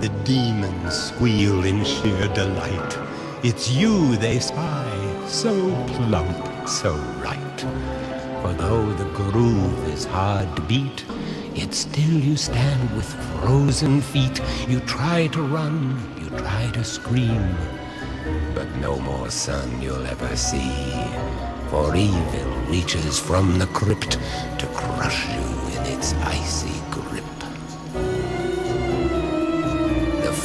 The demons squeal in sheer delight. It's you they spy, so plump, so right. For though the groove is hard to beat, yet still you stand with frozen feet. You try to run, you try to scream, but no more sun you'll ever see. For evil reaches from the crypt to crush you in its icy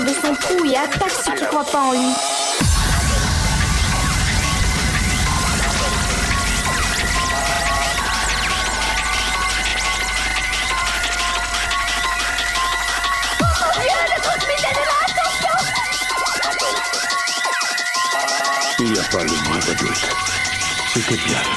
de son trou et attaque ceux qui croient pas en lui. Il n'y a pas le moindre doute. C'était bien.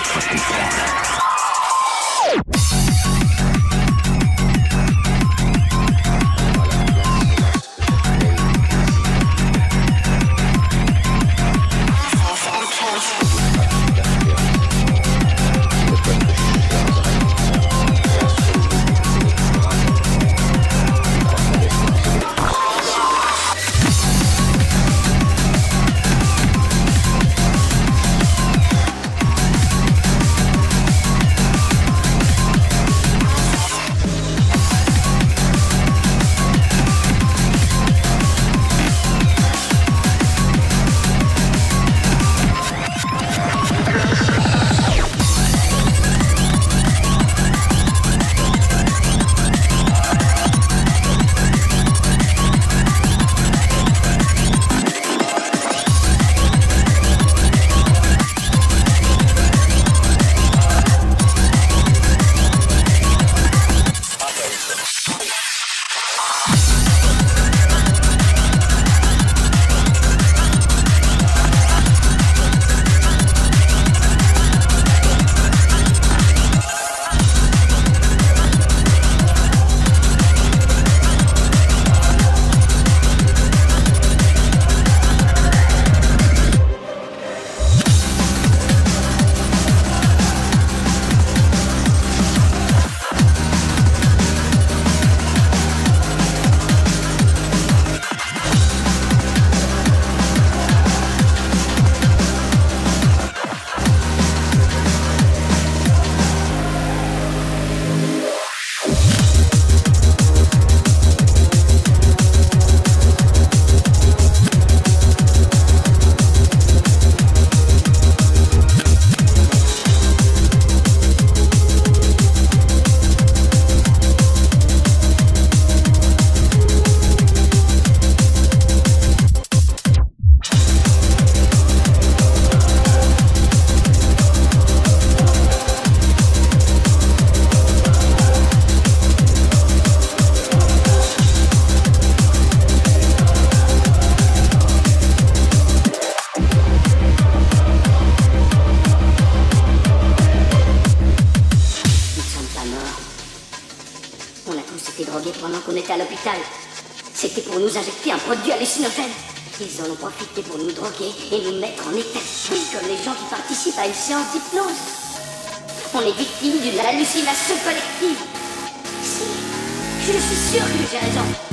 Profité pour nous droguer et nous mettre en état de comme les gens qui participent à une séance d'hypnose. On est victime d'une hallucination collective. Si, je suis sûr que j'ai raison.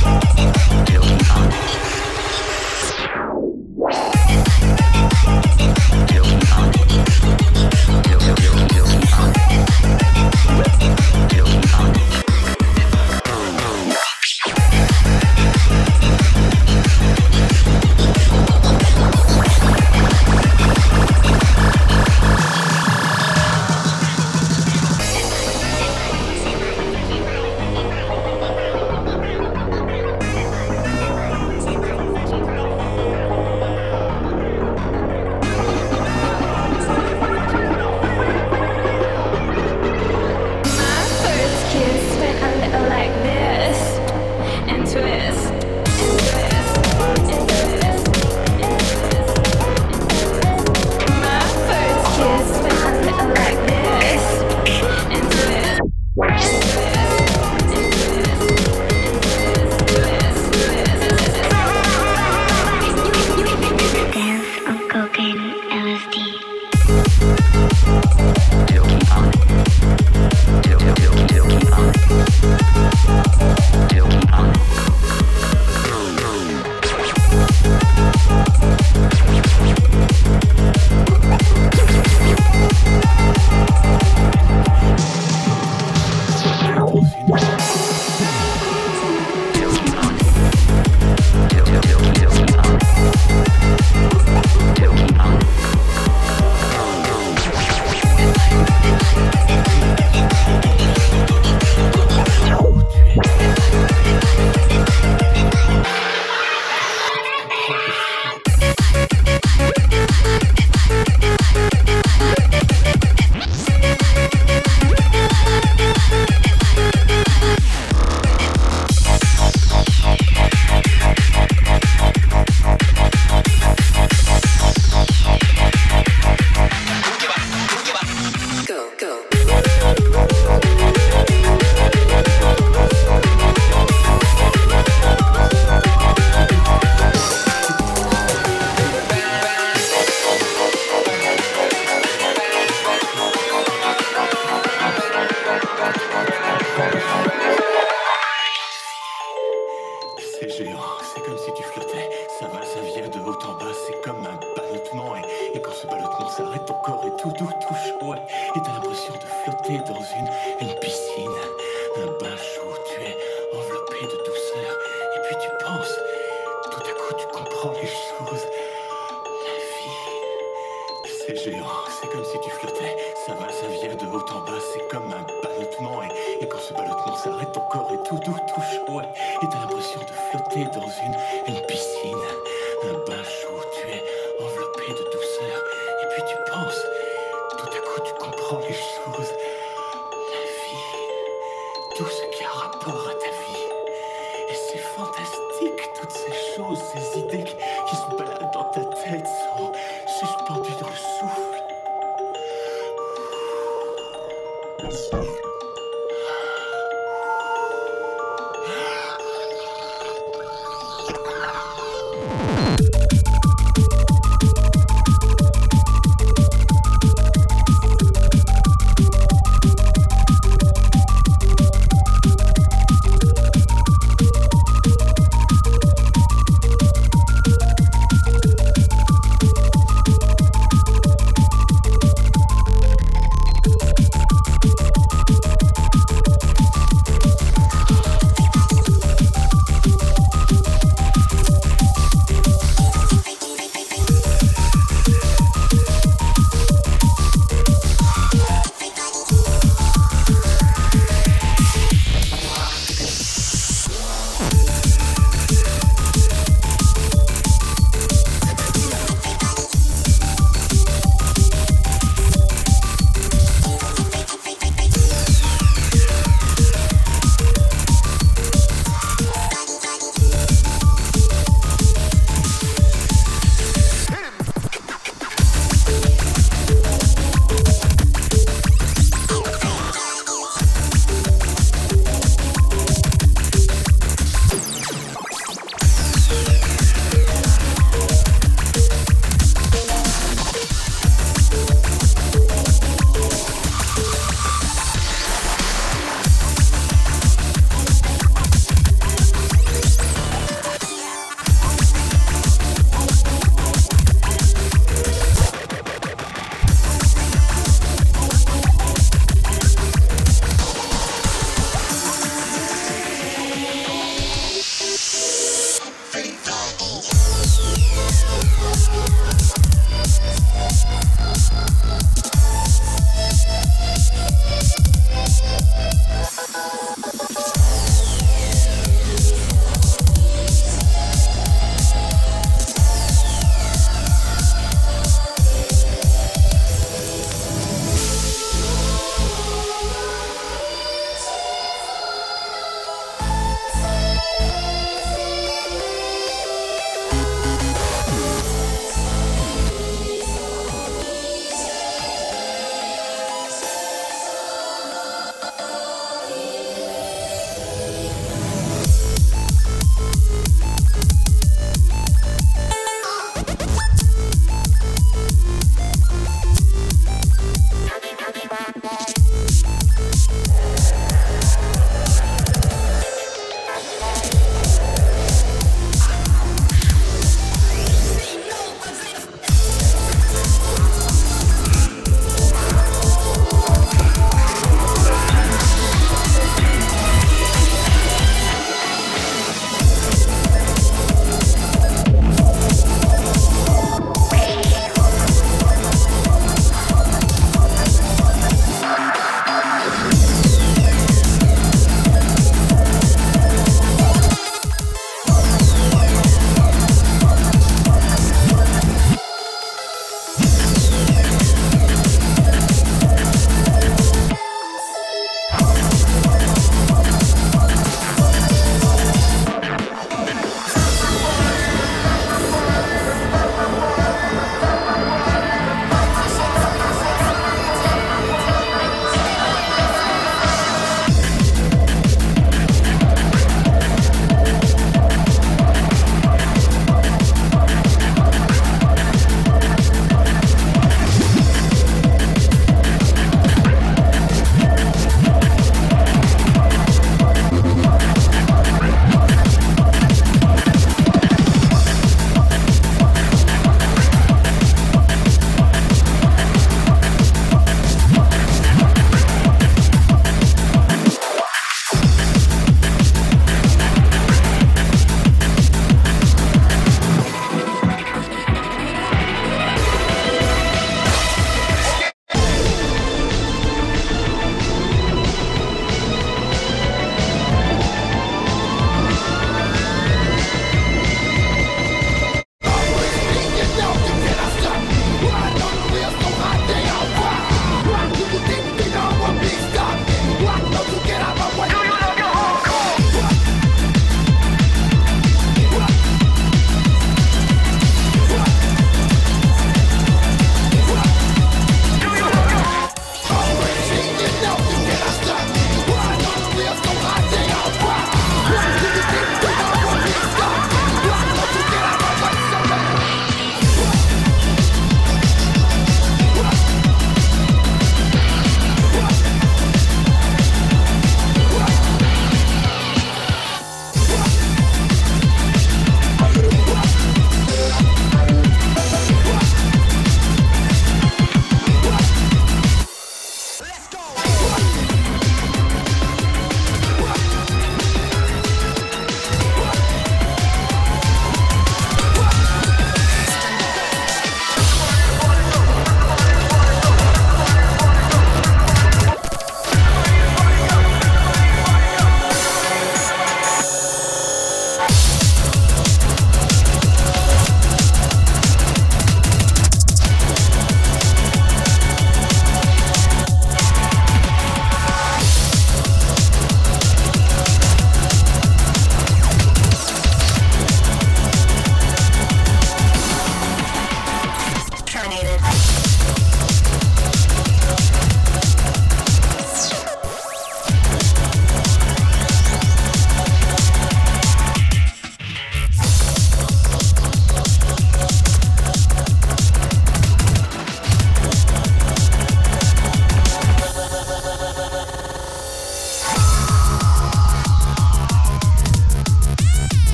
Beautiful.